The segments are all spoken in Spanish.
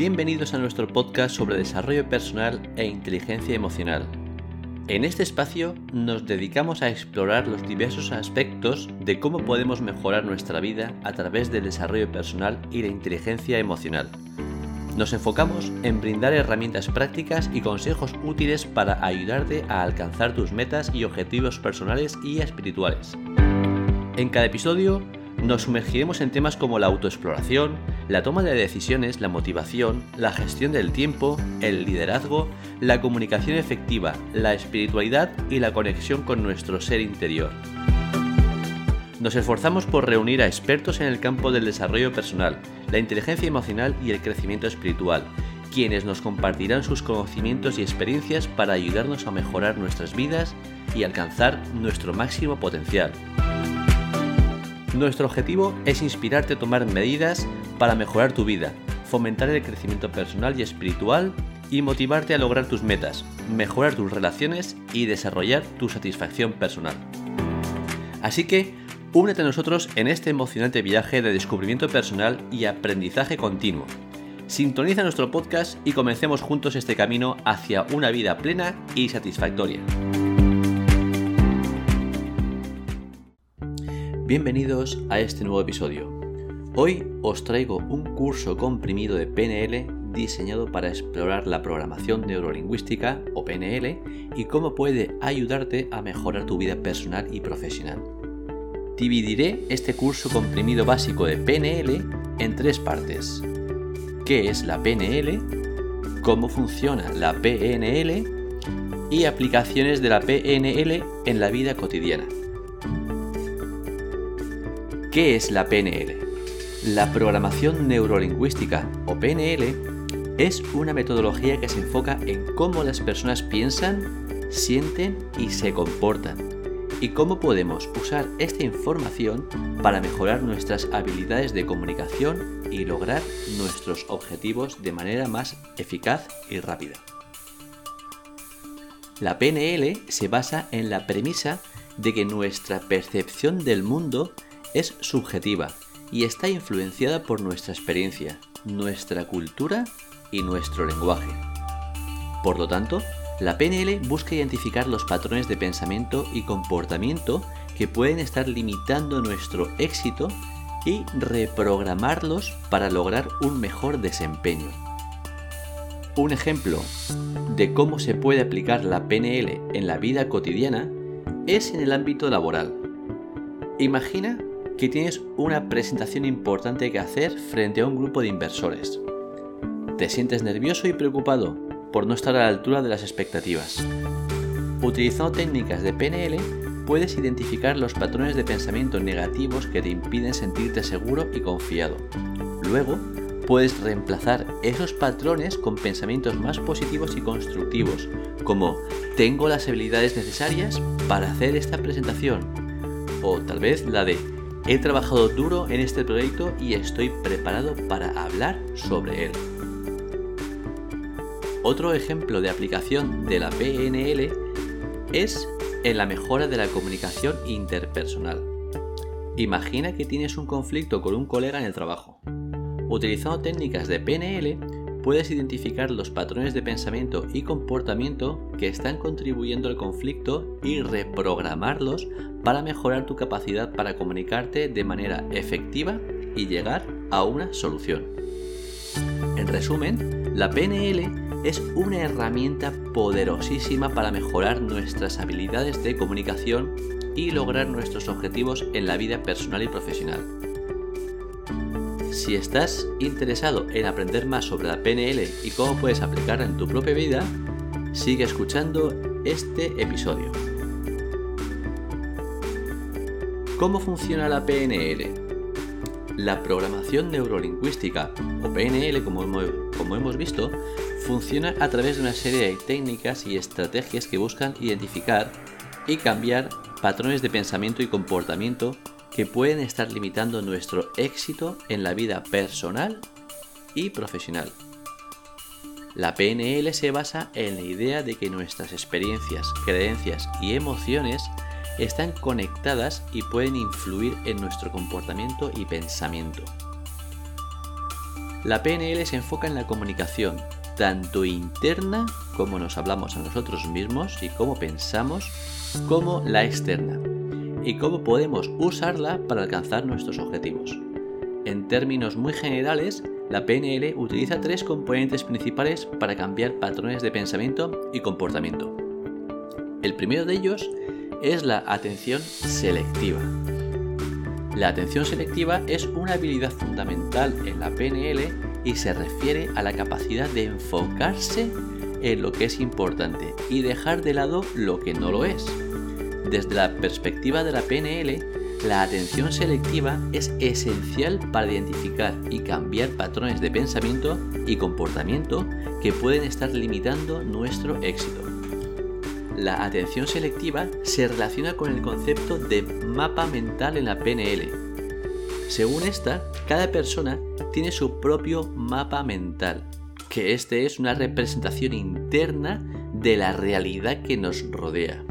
Bienvenidos a nuestro podcast sobre desarrollo personal e inteligencia emocional. En este espacio nos dedicamos a explorar los diversos aspectos de cómo podemos mejorar nuestra vida a través del desarrollo personal y la inteligencia emocional. Nos enfocamos en brindar herramientas prácticas y consejos útiles para ayudarte a alcanzar tus metas y objetivos personales y espirituales. En cada episodio nos sumergiremos en temas como la autoexploración, la toma de decisiones, la motivación, la gestión del tiempo, el liderazgo, la comunicación efectiva, la espiritualidad y la conexión con nuestro ser interior. Nos esforzamos por reunir a expertos en el campo del desarrollo personal, la inteligencia emocional y el crecimiento espiritual, quienes nos compartirán sus conocimientos y experiencias para ayudarnos a mejorar nuestras vidas y alcanzar nuestro máximo potencial. Nuestro objetivo es inspirarte a tomar medidas para mejorar tu vida, fomentar el crecimiento personal y espiritual y motivarte a lograr tus metas, mejorar tus relaciones y desarrollar tu satisfacción personal. Así que, únete a nosotros en este emocionante viaje de descubrimiento personal y aprendizaje continuo. Sintoniza nuestro podcast y comencemos juntos este camino hacia una vida plena y satisfactoria. Bienvenidos a este nuevo episodio. Hoy os traigo un curso comprimido de PNL diseñado para explorar la programación neurolingüística o PNL y cómo puede ayudarte a mejorar tu vida personal y profesional. Dividiré este curso comprimido básico de PNL en tres partes. ¿Qué es la PNL? ¿Cómo funciona la PNL? Y aplicaciones de la PNL en la vida cotidiana. ¿Qué es la PNL? La programación neurolingüística o PNL es una metodología que se enfoca en cómo las personas piensan, sienten y se comportan y cómo podemos usar esta información para mejorar nuestras habilidades de comunicación y lograr nuestros objetivos de manera más eficaz y rápida. La PNL se basa en la premisa de que nuestra percepción del mundo es subjetiva y está influenciada por nuestra experiencia, nuestra cultura y nuestro lenguaje. Por lo tanto, la PNL busca identificar los patrones de pensamiento y comportamiento que pueden estar limitando nuestro éxito y reprogramarlos para lograr un mejor desempeño. Un ejemplo de cómo se puede aplicar la PNL en la vida cotidiana es en el ámbito laboral. Imagina que tienes una presentación importante que hacer frente a un grupo de inversores. Te sientes nervioso y preocupado por no estar a la altura de las expectativas. Utilizando técnicas de PNL, puedes identificar los patrones de pensamiento negativos que te impiden sentirte seguro y confiado. Luego, puedes reemplazar esos patrones con pensamientos más positivos y constructivos, como tengo las habilidades necesarias para hacer esta presentación, o tal vez la de He trabajado duro en este proyecto y estoy preparado para hablar sobre él. Otro ejemplo de aplicación de la PNL es en la mejora de la comunicación interpersonal. Imagina que tienes un conflicto con un colega en el trabajo. Utilizando técnicas de PNL, puedes identificar los patrones de pensamiento y comportamiento que están contribuyendo al conflicto y reprogramarlos para mejorar tu capacidad para comunicarte de manera efectiva y llegar a una solución. En resumen, la PNL es una herramienta poderosísima para mejorar nuestras habilidades de comunicación y lograr nuestros objetivos en la vida personal y profesional. Si estás interesado en aprender más sobre la PNL y cómo puedes aplicarla en tu propia vida, sigue escuchando este episodio. ¿Cómo funciona la PNL? La programación neurolingüística, o PNL como hemos, visto, funciona a través de una serie de técnicas y estrategias que buscan identificar y cambiar patrones de pensamiento y comportamiento que pueden estar limitando nuestro éxito en la vida personal y profesional. La PNL se basa en la idea de que nuestras experiencias, creencias y emociones están conectadas y pueden influir en nuestro comportamiento y pensamiento. La PNL se enfoca en la comunicación, tanto interna, como nos hablamos a nosotros mismos y cómo pensamos, como la externa, y cómo podemos usarla para alcanzar nuestros objetivos. En términos muy generales, la PNL utiliza tres componentes principales para cambiar patrones de pensamiento y comportamiento. El primero de ellos es la atención selectiva. La atención selectiva es una habilidad fundamental en la PNL y se refiere a la capacidad de enfocarse en lo que es importante y dejar de lado lo que no lo es. Desde la perspectiva de la PNL, la atención selectiva es esencial para identificar y cambiar patrones de pensamiento y comportamiento que pueden estar limitando nuestro éxito. La atención selectiva se relaciona con el concepto de mapa mental en la PNL. Según esta, cada persona tiene su propio mapa mental, que este es una representación interna de la realidad que nos rodea.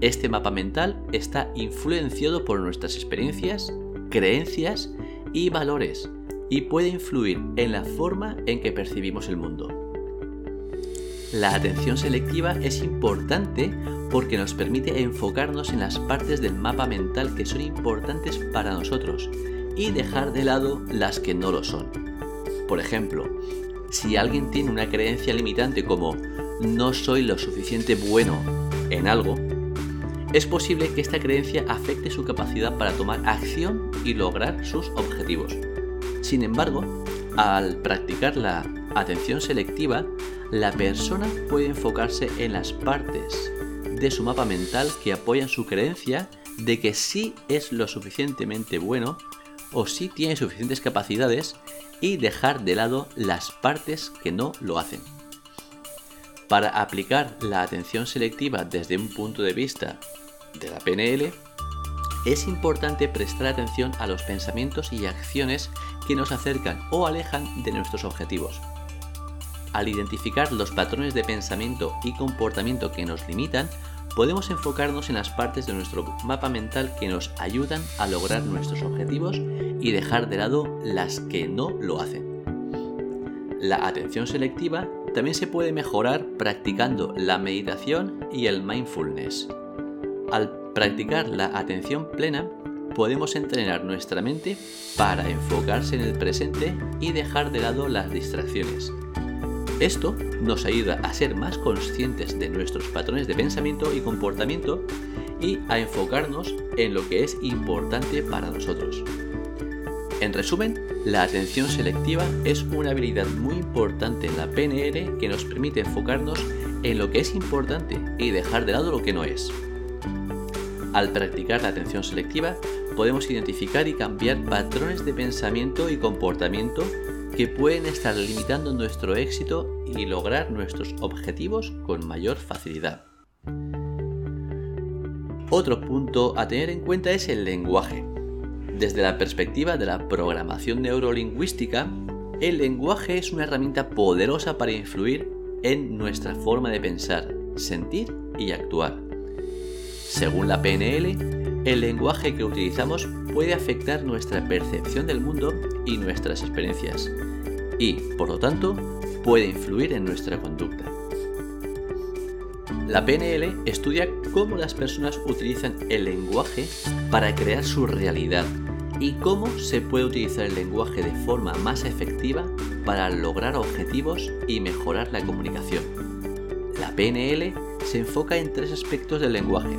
Este mapa mental está influenciado por nuestras experiencias, creencias y valores y puede influir en la forma en que percibimos el mundo. La atención selectiva es importante porque nos permite enfocarnos en las partes del mapa mental que son importantes para nosotros y dejar de lado las que no lo son. Por ejemplo, si alguien tiene una creencia limitante como no soy lo suficiente bueno en algo, es posible que esta creencia afecte su capacidad para tomar acción y lograr sus objetivos. Sin embargo, al practicar la atención selectiva, la persona puede enfocarse en las partes de su mapa mental que apoyan su creencia de que sí es lo suficientemente bueno o sí tiene suficientes capacidades y dejar de lado las partes que no lo hacen. Para aplicar la atención selectiva desde un punto de vista de la PNL, es importante prestar atención a los pensamientos y acciones que nos acercan o alejan de nuestros objetivos. Al identificar los patrones de pensamiento y comportamiento que nos limitan, podemos enfocarnos en las partes de nuestro mapa mental que nos ayudan a lograr nuestros objetivos y dejar de lado las que no lo hacen. La atención selectiva también se puede mejorar practicando la meditación y el mindfulness. Al practicar la atención plena, podemos entrenar nuestra mente para enfocarse en el presente y dejar de lado las distracciones. Esto nos ayuda a ser más conscientes de nuestros patrones de pensamiento y comportamiento y a enfocarnos en lo que es importante para nosotros. En resumen, la atención selectiva es una habilidad muy importante en la PNL que nos permite enfocarnos en lo que es importante y dejar de lado lo que no es. Al practicar la atención selectiva, podemos identificar y cambiar patrones de pensamiento y comportamiento que pueden estar limitando nuestro éxito y lograr nuestros objetivos con mayor facilidad. Otro punto a tener en cuenta es el lenguaje. Desde la perspectiva de la programación neurolingüística, el lenguaje es una herramienta poderosa para influir en nuestra forma de pensar, sentir y actuar. Según la PNL, el lenguaje que utilizamos puede afectar nuestra percepción del mundo y nuestras experiencias, y, por lo tanto, puede influir en nuestra conducta. La PNL estudia cómo las personas utilizan el lenguaje para crear su realidad y cómo se puede utilizar el lenguaje de forma más efectiva para lograr objetivos y mejorar la comunicación. La PNL se enfoca en tres aspectos del lenguaje,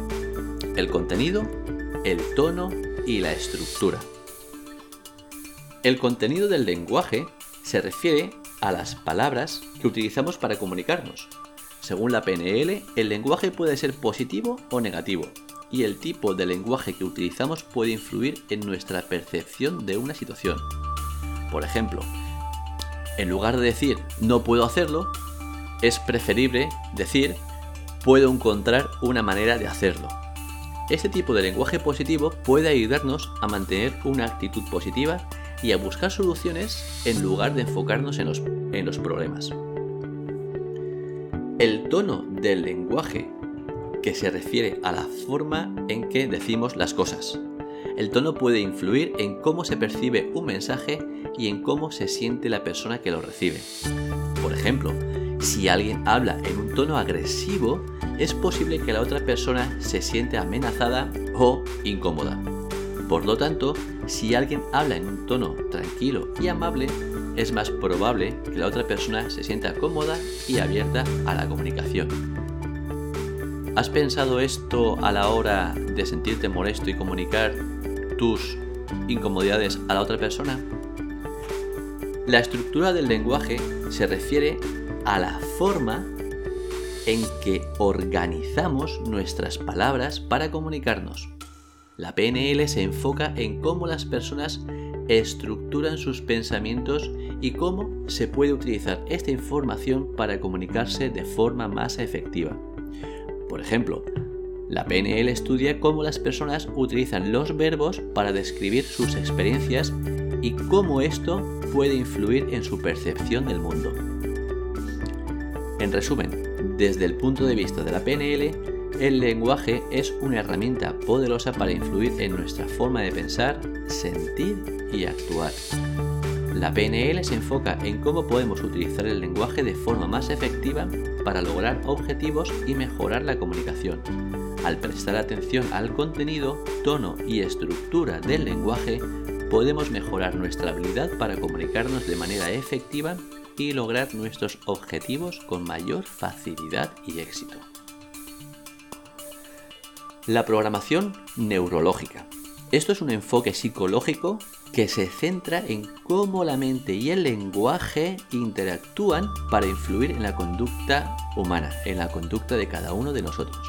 el contenido, el tono y la estructura. El contenido del lenguaje se refiere a las palabras que utilizamos para comunicarnos. Según la PNL, el lenguaje puede ser positivo o negativo, y el tipo de lenguaje que utilizamos puede influir en nuestra percepción de una situación. Por ejemplo, en lugar de decir no puedo hacerlo, es preferible decir puedo encontrar una manera de hacerlo. Este tipo de lenguaje positivo puede ayudarnos a mantener una actitud positiva y a buscar soluciones en lugar de enfocarnos en los, en los problemas. El tono del lenguaje que se refiere a la forma en que decimos las cosas. El tono puede influir en cómo se percibe un mensaje y en cómo se siente la persona que lo recibe. Por ejemplo, si alguien habla en un tono agresivo, es posible que la otra persona se siente amenazada o incómoda. Por lo tanto, si alguien habla en un tono tranquilo y amable, es más probable que la otra persona se sienta cómoda y abierta a la comunicación. ¿Has pensado esto a la hora de sentirte molesto y comunicar tus incomodidades a la otra persona? La estructura del lenguaje se refiere a la forma en que organizamos nuestras palabras para comunicarnos. La PNL se enfoca en cómo las personas estructuran sus pensamientos y cómo se puede utilizar esta información para comunicarse de forma más efectiva. Por ejemplo, la PNL estudia cómo las personas utilizan los verbos para describir sus experiencias y cómo esto puede influir en su percepción del mundo. En resumen, desde el punto de vista de la PNL, el lenguaje es una herramienta poderosa para influir en nuestra forma de pensar, sentir y actuar. La PNL se enfoca en cómo podemos utilizar el lenguaje de forma más efectiva para lograr objetivos y mejorar la comunicación. Al prestar atención al contenido, tono y estructura del lenguaje, podemos mejorar nuestra habilidad para comunicarnos de manera efectiva y lograr nuestros objetivos con mayor facilidad y éxito. La programación neurológica. Esto es un enfoque psicológico que se centra en cómo la mente y el lenguaje interactúan para influir en la conducta humana, en la conducta de cada uno de nosotros.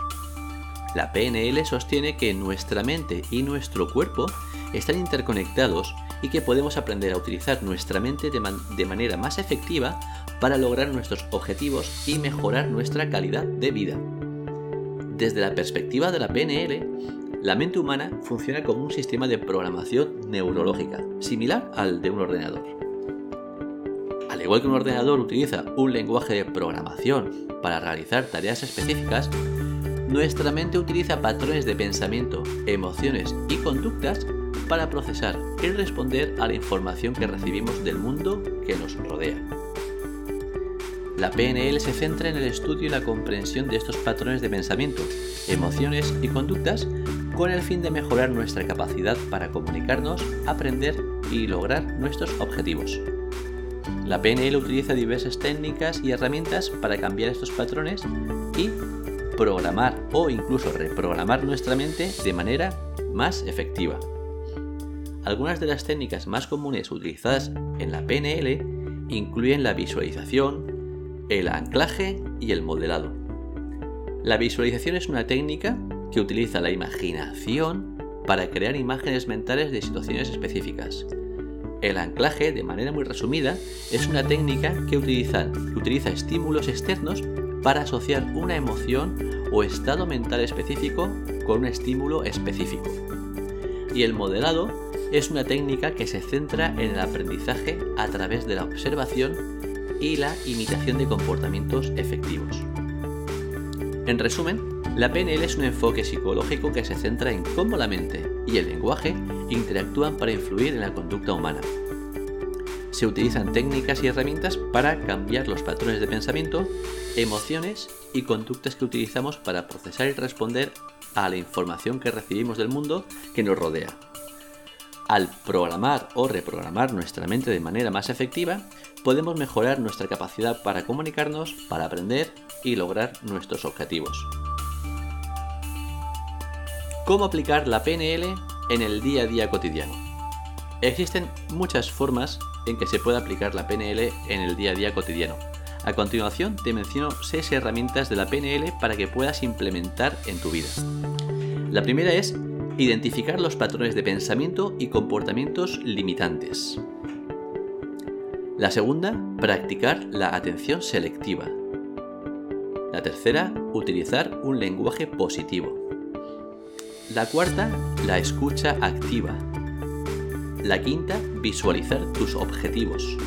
La PNL sostiene que nuestra mente y nuestro cuerpo están interconectados y que podemos aprender a utilizar nuestra mente de, manera más efectiva para lograr nuestros objetivos y mejorar nuestra calidad de vida. Desde la perspectiva de la PNL, la mente humana funciona como un sistema de programación neurológica, similar al de un ordenador. Al igual que un ordenador utiliza un lenguaje de programación para realizar tareas específicas, nuestra mente utiliza patrones de pensamiento, emociones y conductas para procesar y responder a la información que recibimos del mundo que nos rodea. La PNL se centra en el estudio y la comprensión de estos patrones de pensamiento, emociones y conductas con el fin de mejorar nuestra capacidad para comunicarnos, aprender y lograr nuestros objetivos. La PNL utiliza diversas técnicas y herramientas para cambiar estos patrones y programar o incluso reprogramar nuestra mente de manera más efectiva. Algunas de las técnicas más comunes utilizadas en la PNL incluyen la visualización, el anclaje y el modelado. La visualización es una técnica que utiliza la imaginación para crear imágenes mentales de situaciones específicas. El anclaje, de manera muy resumida, es una técnica que utiliza, estímulos externos para asociar una emoción o estado mental específico con un estímulo específico. Y el modelado es una técnica que se centra en el aprendizaje a través de la observación y la imitación de comportamientos efectivos. En resumen, la PNL es un enfoque psicológico que se centra en cómo la mente y el lenguaje interactúan para influir en la conducta humana. Se utilizan técnicas y herramientas para cambiar los patrones de pensamiento, emociones y conductas que utilizamos para procesar y responder a la información que recibimos del mundo que nos rodea. Al programar o reprogramar nuestra mente de manera más efectiva, podemos mejorar nuestra capacidad para comunicarnos, para aprender y lograr nuestros objetivos. ¿Cómo aplicar la PNL en el día a día cotidiano? Existen muchas formas en que se puede aplicar la PNL en el día a día cotidiano. A continuación te menciono 6 herramientas de la PNL para que puedas implementar en tu vida. La primera es Identificar los patrones de pensamiento y comportamientos limitantes. La segunda, practicar la atención selectiva. La tercera, utilizar un lenguaje positivo. La cuarta, la escucha activa. La quinta, visualizar tus objetivos.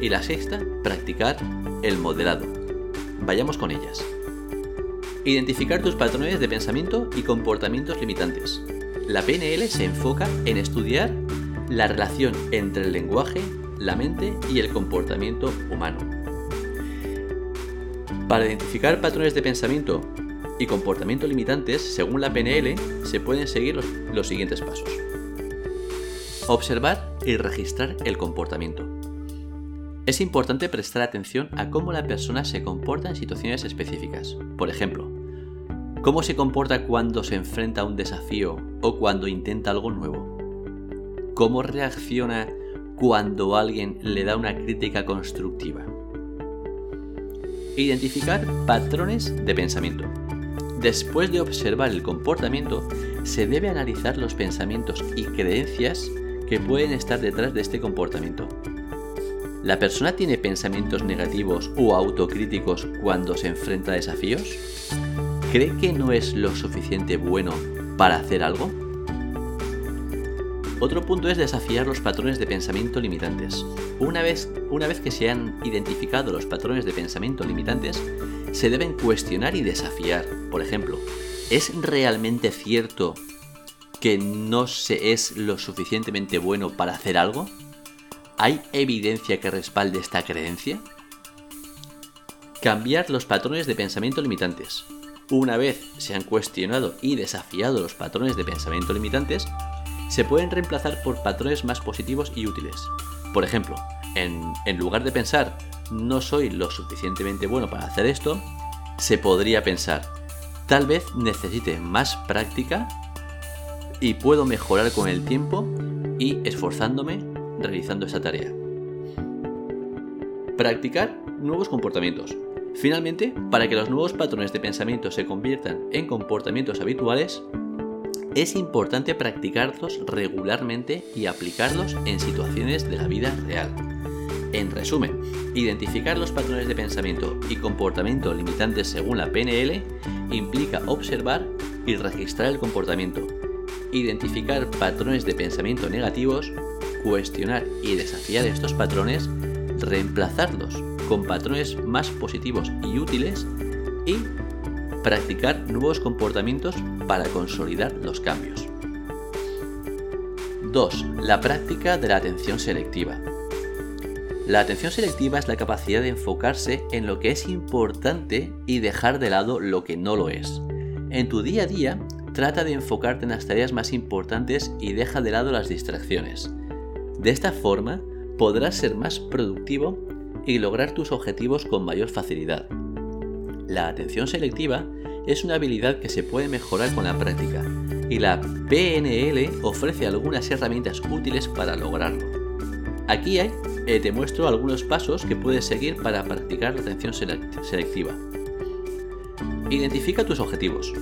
Y la sexta, practicar el modelado. Vayamos con ellas. Identificar tus patrones de pensamiento y comportamientos limitantes. la PNL se enfoca en estudiar la relación entre el lenguaje, la mente y el comportamiento humano. Para identificar patrones de pensamiento y comportamiento limitantes, según la PNL, se pueden seguir los, siguientes pasos. Observar y registrar el comportamiento. Es importante prestar atención a cómo la persona se comporta en situaciones específicas. Por ejemplo, cómo se comporta cuando se enfrenta a un desafío o cuando intenta algo nuevo. Cómo reacciona cuando alguien le da una crítica constructiva. Identificar patrones de pensamiento. Después de observar el comportamiento, se debe analizar los pensamientos y creencias que pueden estar detrás de este comportamiento. ¿La persona tiene pensamientos negativos o autocríticos cuando se enfrenta a desafíos? ¿Cree que no es lo suficiente bueno para hacer algo? Otro punto es desafiar los patrones de pensamiento limitantes. Una vez, una vez que se han identificado los patrones de pensamiento limitantes, se deben cuestionar y desafiar. Por ejemplo, ¿es realmente cierto que no se es lo suficientemente bueno para hacer algo? ¿Hay evidencia que respalde esta creencia? Cambiar los patrones de pensamiento limitantes. Una vez se han cuestionado y desafiado los patrones de pensamiento limitantes, se pueden reemplazar por patrones más positivos y útiles. Por ejemplo, en, lugar de pensar no soy lo suficientemente bueno para hacer esto, se podría pensar tal vez necesite más práctica y puedo mejorar con el tiempo y esforzándome realizando esa tarea. Practicar nuevos comportamientos. Finalmente, para que los nuevos patrones de pensamiento se conviertan en comportamientos habituales, es importante practicarlos regularmente y aplicarlos en situaciones de la vida real. En resumen, identificar los patrones de pensamiento y comportamiento limitantes según la PNL implica observar y registrar el comportamiento, identificar patrones de pensamiento negativos, cuestionar y desafiar estos patrones, reemplazarlos con patrones más positivos y útiles y practicar nuevos comportamientos para consolidar los cambios. 2. La práctica de la atención selectiva. La atención selectiva es la capacidad de enfocarse en lo que es importante y dejar de lado lo que no lo es. En tu día a día, trata de enfocarte en las tareas más importantes y deja de lado las distracciones. De esta forma, podrás ser más productivo y lograr tus objetivos con mayor facilidad. La atención selectiva es una habilidad que se puede mejorar con la práctica y la PNL ofrece algunas herramientas útiles para lograrlo. Aquí hay, eh, te muestro algunos pasos que puedes seguir para practicar la atención selectiva. Identifica tus objetivos.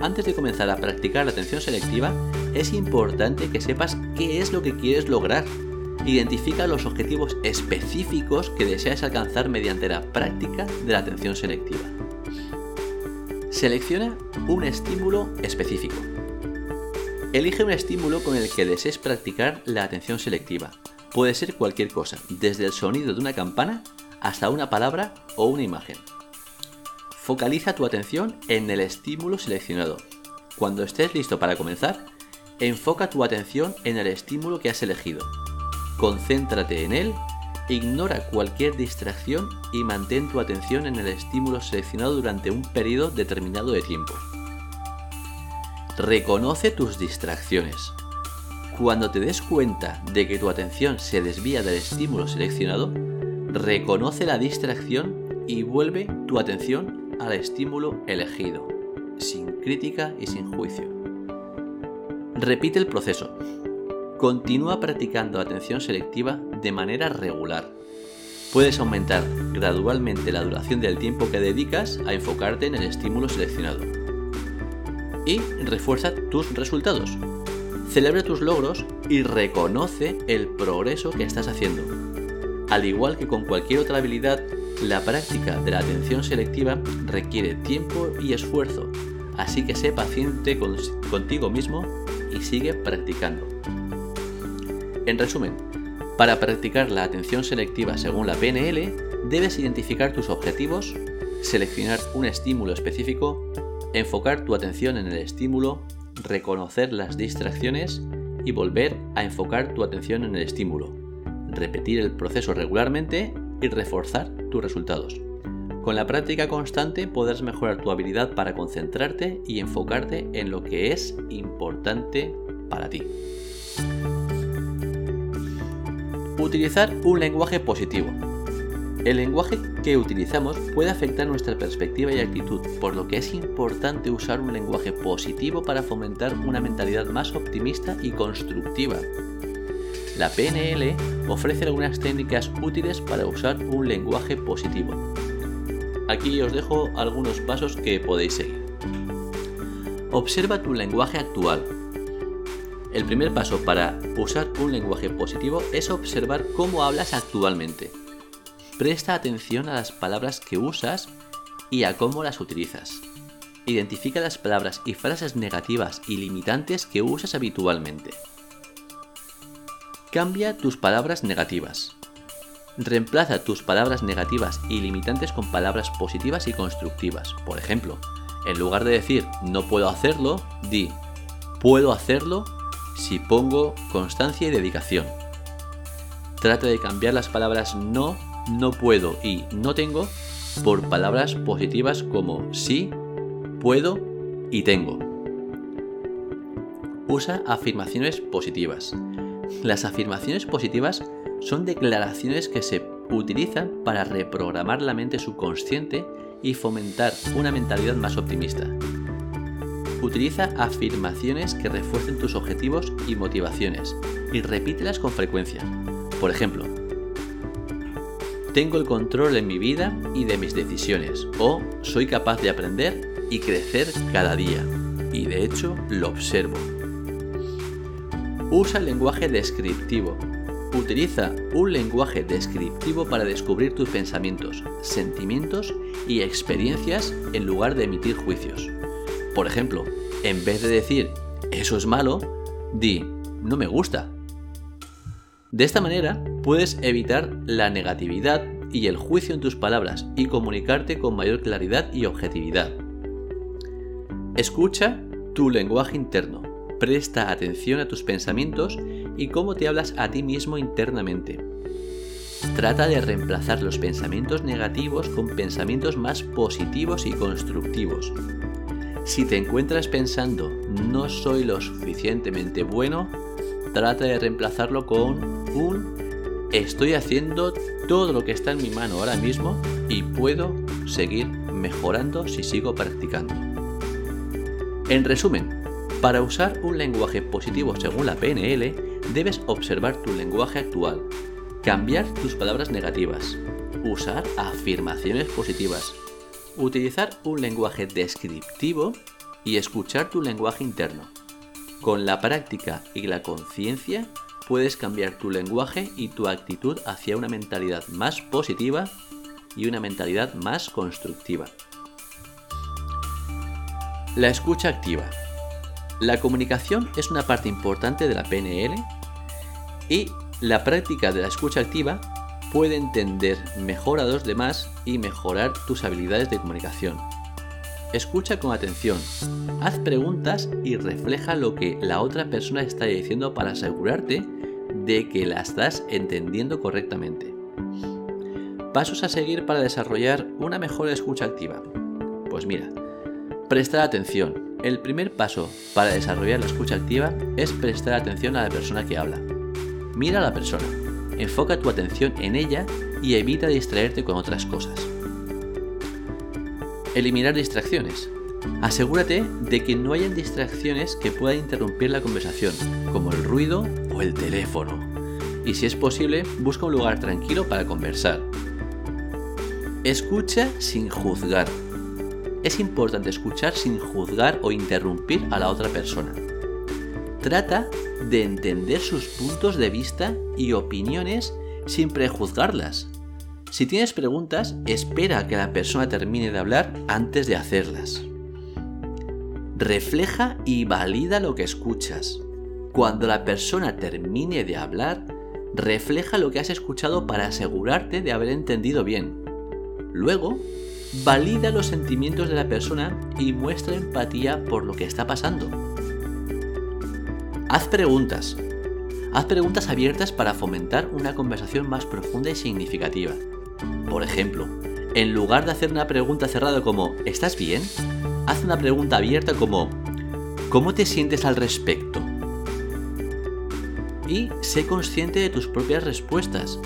Antes de comenzar a practicar la atención selectiva, es importante que sepas qué es lo que quieres lograr Identifica los objetivos específicos que deseas alcanzar mediante la práctica de la atención selectiva. Selecciona un estímulo específico. Elige un estímulo con el que desees practicar la atención selectiva. Puede ser cualquier cosa, desde el sonido de una campana hasta una palabra o una imagen. Focaliza tu atención en el estímulo seleccionado. Cuando estés listo para comenzar, enfoca tu atención en el estímulo que has elegido Concéntrate en él, ignora cualquier distracción y mantén tu atención en el estímulo seleccionado durante un periodo determinado de tiempo. Reconoce tus distracciones. Cuando te des cuenta de que tu atención se desvía del estímulo seleccionado, reconoce la distracción y vuelve tu atención al estímulo elegido, sin crítica y sin juicio. Repite el proceso. Continúa practicando atención selectiva de manera regular. Puedes aumentar gradualmente la duración del tiempo que dedicas a enfocarte en el estímulo seleccionado. Y refuerza tus resultados. Celebra tus logros y reconoce el progreso que estás haciendo. Al igual que con cualquier otra habilidad, la práctica de la atención selectiva requiere tiempo y esfuerzo, así que sé paciente contigo mismo y sigue practicando. En resumen, para practicar la atención selectiva según la PNL, debes identificar tus objetivos, seleccionar un estímulo específico, enfocar tu atención en el estímulo, reconocer las distracciones y volver a enfocar tu atención en el estímulo, repetir el proceso regularmente y reforzar tus resultados. Con la práctica constante podrás mejorar tu habilidad para concentrarte y enfocarte en lo que es importante para ti. Utilizar un lenguaje positivo. El lenguaje que utilizamos puede afectar nuestra perspectiva y actitud, por lo que es importante usar un lenguaje positivo para fomentar una mentalidad más optimista y constructiva. La PNL ofrece algunas técnicas útiles para usar un lenguaje positivo. Aquí os dejo algunos pasos que podéis seguir. Observa tu lenguaje actual. El primer paso para usar un lenguaje positivo es observar cómo hablas actualmente. Presta atención a las palabras que usas y a cómo las utilizas. Identifica las palabras y frases negativas y limitantes que usas habitualmente. Cambia tus palabras negativas. Reemplaza tus palabras negativas y limitantes con palabras positivas y constructivas. Por ejemplo, en lugar de decir no puedo hacerlo, di puedo hacerlo si pongo constancia y dedicación. Trata de cambiar las palabras no no puedo y no tengo por palabras positivas como sí, puedo y tengo. Usa afirmaciones positivas. Las afirmaciones positivas son declaraciones que se utilizan para reprogramar la mente subconsciente y fomentar una mentalidad más optimista. Utiliza afirmaciones que refuercen tus objetivos y motivaciones y repítelas con frecuencia. Por ejemplo, tengo el control en mi vida y de mis decisiones, o soy capaz de aprender y crecer cada día, y de hecho lo observo. Usa el lenguaje descriptivo. Utiliza un lenguaje descriptivo para descubrir tus pensamientos, sentimientos y experiencias en lugar de emitir juicios. Por ejemplo, en vez de decir eso es malo, di no me gusta de esta manera puedes evitar la negatividad y el juicio en tus palabras y comunicarte con mayor claridad y objetividad. Escucha tu lenguaje interno. Presta atención a tus pensamientos y cómo te hablas a ti mismo internamente. Trata de reemplazar los pensamientos negativos con pensamientos más positivos y constructivos. Si te encuentras pensando no soy lo suficientemente bueno, trata de reemplazarlo con un estoy haciendo todo lo que está en mi mano ahora mismo y puedo seguir mejorando si sigo practicando. En resumen, para usar un lenguaje positivo según la PNL, debes observar tu lenguaje actual, cambiar tus palabras negativas, usar afirmaciones positivas, utilizar un lenguaje descriptivo y escuchar tu lenguaje interno. Con la práctica y la conciencia puedes cambiar tu lenguaje y tu actitud hacia una mentalidad más positiva y una mentalidad más constructiva. La escucha activa. La comunicación es una parte importante de la PNL y la práctica de la escucha activa puede entender mejor a los demás y mejorar tus habilidades de comunicación. Escucha con atención, haz preguntas y refleja lo que la otra persona está diciendo para asegurarte de que la estás entendiendo correctamente. Pasos a seguir para desarrollar una mejor escucha activa. Pues mira, prestar atención. El primer paso para desarrollar la escucha activa es prestar atención a la persona que habla. Mira a la persona, enfoca tu atención en ella y evita distraerte con otras cosas. Eliminar distracciones. Asegúrate de que no hayan distracciones que puedan interrumpir la conversación, como el ruido o el teléfono. Y si es posible, busca un lugar tranquilo para conversar. Escucha sin juzgar. Es importante escuchar sin juzgar o interrumpir a la otra persona. Trata de entender sus puntos de vista y opiniones sin prejuzgarlas. Si tienes preguntas, espera a que la persona termine de hablar antes de hacerlas. Refleja y valida lo que escuchas. Cuando la persona termine de hablar, refleja lo que has escuchado para asegurarte de haber entendido bien. Luego, valida los sentimientos de la persona y muestra empatía por lo que está pasando. Haz preguntas. Haz preguntas abiertas para fomentar una conversación más profunda y significativa. Por ejemplo, en lugar de hacer una pregunta cerrada como ¿estás bien? Haz una pregunta abierta como ¿cómo te sientes al respecto? Y sé consciente de tus propias respuestas.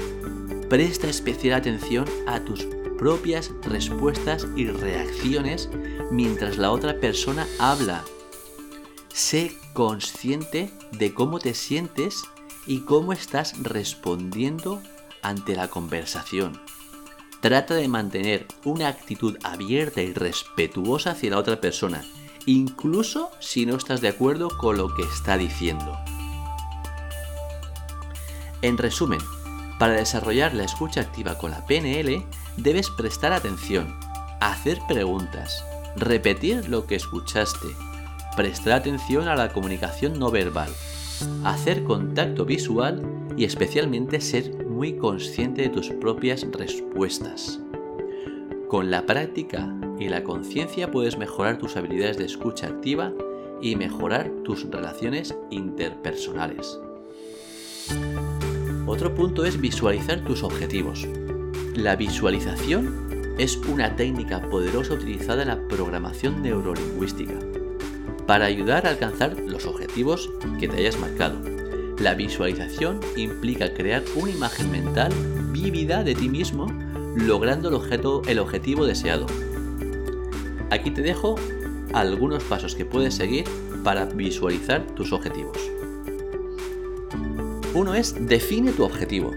Presta especial atención a tus propias respuestas y reacciones mientras la otra persona habla. Sé consciente de cómo te sientes y cómo estás respondiendo ante la conversación. Trata de mantener una actitud abierta y respetuosa hacia la otra persona, incluso si no estás de acuerdo con lo que está diciendo. En resumen, para desarrollar la escucha activa con la PNL, debes prestar atención, hacer preguntas, repetir lo que escuchaste, prestar atención a la comunicación no verbal, hacer contacto visual y especialmente ser muy consciente de tus propias respuestas. Con la práctica y la conciencia puedes mejorar tus habilidades de escucha activa y mejorar tus relaciones interpersonales. Otro punto es visualizar tus objetivos. La visualización es una técnica poderosa utilizada en la programación neurolingüística para ayudar a alcanzar los objetivos que te hayas marcado. La visualización implica crear una imagen mental vívida de ti mismo logrando el, objeto, el objetivo deseado. Aquí te dejo algunos pasos que puedes seguir para visualizar tus objetivos. Uno es define tu objetivo.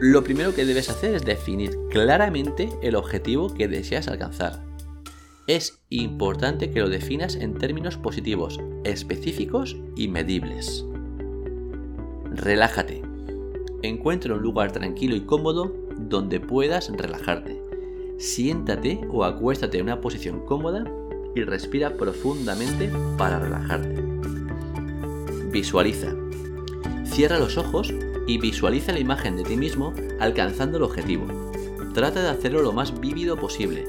Lo primero que debes hacer es definir claramente el objetivo que deseas alcanzar es importante que lo definas en términos positivos, específicos y medibles. Relájate. Encuentra un lugar tranquilo y cómodo donde puedas relajarte. Siéntate o acuéstate en una posición cómoda y respira profundamente para relajarte. Visualiza. Cierra los ojos y visualiza la imagen de ti mismo alcanzando el objetivo. Trata de hacerlo lo más vívido posible,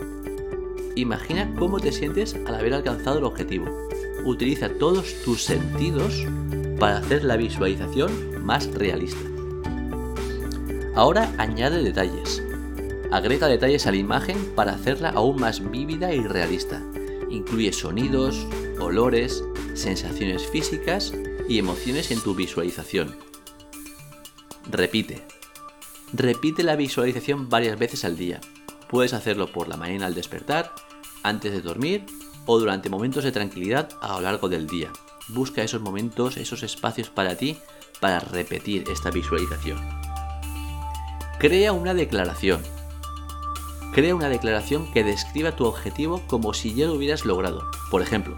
Imagina cómo te sientes al haber alcanzado el objetivo. Utiliza todos tus sentidos para hacer la visualización más realista. Ahora añade detalles. Agrega detalles a la imagen para hacerla aún más vívida y realista. Incluye sonidos, olores, sensaciones físicas y emociones en tu visualización. Repite. Repite la visualización varias veces al día. Puedes hacerlo por la mañana al despertar, antes de dormir o durante momentos de tranquilidad a lo largo del día. Busca esos momentos, esos espacios para ti para repetir esta visualización. Crea una declaración. Crea una declaración que describa tu objetivo como si ya lo hubieras logrado. Por ejemplo,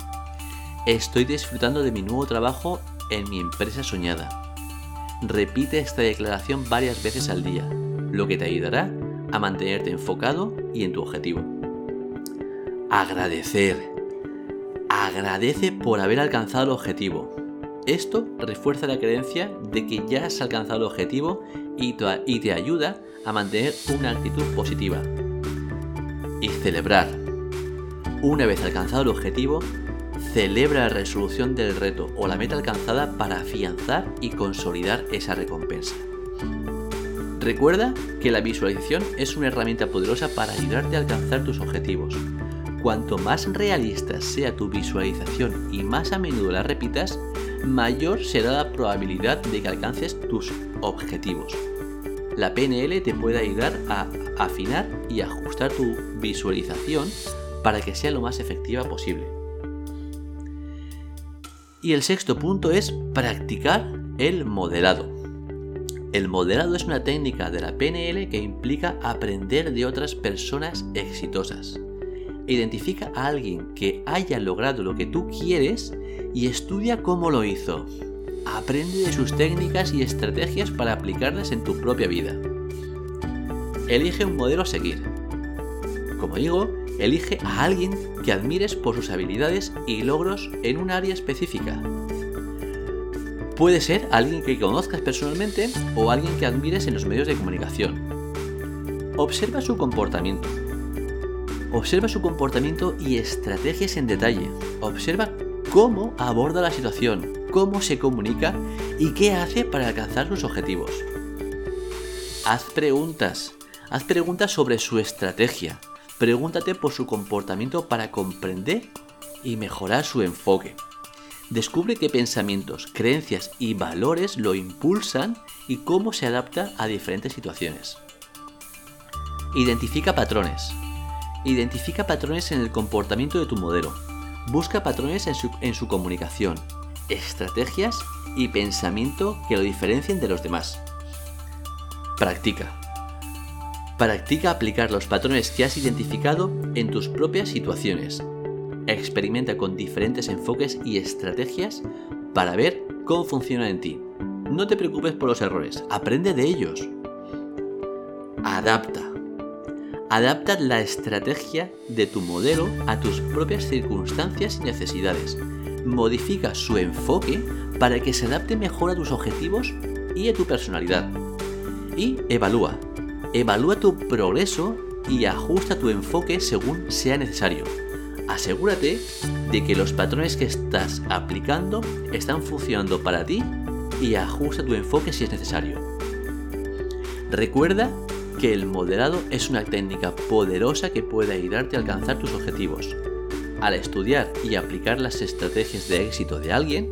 estoy disfrutando de mi nuevo trabajo en mi empresa soñada. Repite esta declaración varias veces al día, lo que te ayudará a mantenerte enfocado y en tu objetivo. Agradecer. Agradece por haber alcanzado el objetivo. Esto refuerza la creencia de que ya has alcanzado el objetivo y te ayuda a mantener una actitud positiva. Y celebrar. Una vez alcanzado el objetivo, celebra la resolución del reto o la meta alcanzada para afianzar y consolidar esa recompensa. Recuerda que la visualización es una herramienta poderosa para ayudarte a alcanzar tus objetivos. Cuanto más realista sea tu visualización y más a menudo la repitas, mayor será la probabilidad de que alcances tus objetivos. La PNL te puede ayudar a afinar y ajustar tu visualización para que sea lo más efectiva posible. Y el sexto punto es practicar el modelado. El modelado es una técnica de la PNL que implica aprender de otras personas exitosas. Identifica a alguien que haya logrado lo que tú quieres y estudia cómo lo hizo. Aprende de sus técnicas y estrategias para aplicarlas en tu propia vida. Elige un modelo a seguir. Como digo, elige a alguien que admires por sus habilidades y logros en un área específica. Puede ser alguien que conozcas personalmente o alguien que admires en los medios de comunicación. Observa su comportamiento. Observa su comportamiento y estrategias en detalle. Observa cómo aborda la situación, cómo se comunica y qué hace para alcanzar sus objetivos. Haz preguntas. Haz preguntas sobre su estrategia. Pregúntate por su comportamiento para comprender y mejorar su enfoque. Descubre qué pensamientos, creencias y valores lo impulsan y cómo se adapta a diferentes situaciones. Identifica patrones. Identifica patrones en el comportamiento de tu modelo. Busca patrones en su, comunicación, estrategias y pensamiento que lo diferencien de los demás. Practica. Practica aplicar los patrones que has identificado en tus propias situaciones. Experimenta con diferentes enfoques y estrategias para ver cómo funcionan en ti. No te preocupes por los errores, aprende de ellos. Adapta. Adapta la estrategia de tu modelo a tus propias circunstancias y necesidades. Modifica su enfoque para que se adapte mejor a tus objetivos y a tu personalidad y evalúa. Evalúa tu progreso y ajusta tu enfoque según sea necesario. Asegúrate de que los patrones que estás aplicando están funcionando para ti y ajusta tu enfoque si es necesario. Recuerda que el moderado es una técnica poderosa que puede ayudarte a alcanzar tus objetivos. Al estudiar y aplicar las estrategias de éxito de alguien,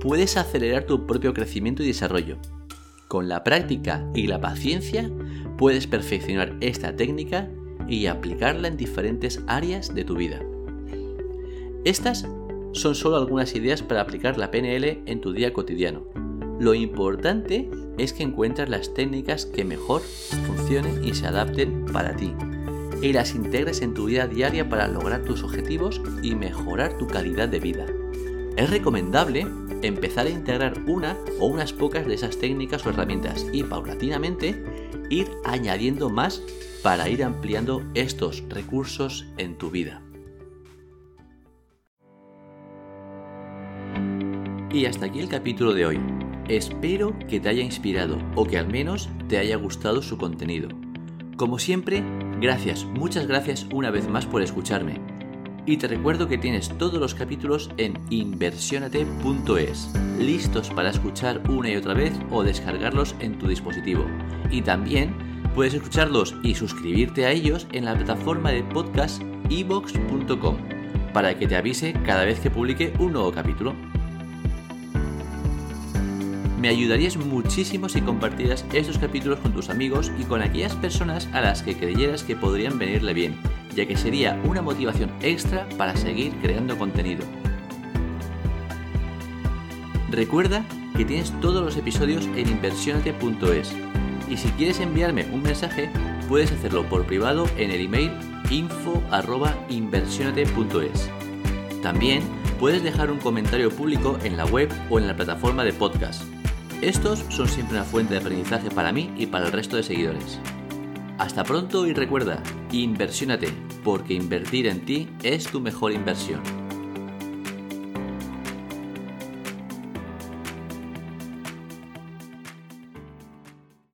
puedes acelerar tu propio crecimiento y desarrollo. Con la práctica y la paciencia puedes perfeccionar esta técnica y aplicarla en diferentes áreas de tu vida. Estas son solo algunas ideas para aplicar la PNL en tu día cotidiano. Lo importante es que encuentres las técnicas que mejor funcionen y se adapten para ti y las integres en tu vida diaria para lograr tus objetivos y mejorar tu calidad de vida. Es recomendable empezar a integrar una o unas pocas de esas técnicas o herramientas y paulatinamente ir añadiendo más para ir ampliando estos recursos en tu vida. Y hasta aquí el capítulo de hoy. Espero que te haya inspirado o que al menos te haya gustado su contenido. Como siempre, gracias, muchas gracias una vez más por escucharme y te recuerdo que tienes todos los capítulos en inversionate.es, listos para escuchar una y otra vez o descargarlos en tu dispositivo. Y también puedes escucharlos y suscribirte a ellos en la plataforma de podcast evox.com para que te avise cada vez que publique un nuevo capítulo. Me ayudarías muchísimo si compartieras estos capítulos con tus amigos y con aquellas personas a las que creyeras que podrían venirle bien ya que sería una motivación extra para seguir creando contenido. Recuerda que tienes todos los episodios en inversionate.es y si quieres enviarme un mensaje puedes hacerlo por privado en el email info@inversionate.es. También puedes dejar un comentario público en la web o en la plataforma de podcast. Estos son siempre una fuente de aprendizaje para mí y para el resto de seguidores. Hasta pronto y recuerda, inversiónate, porque invertir en ti es tu mejor inversión.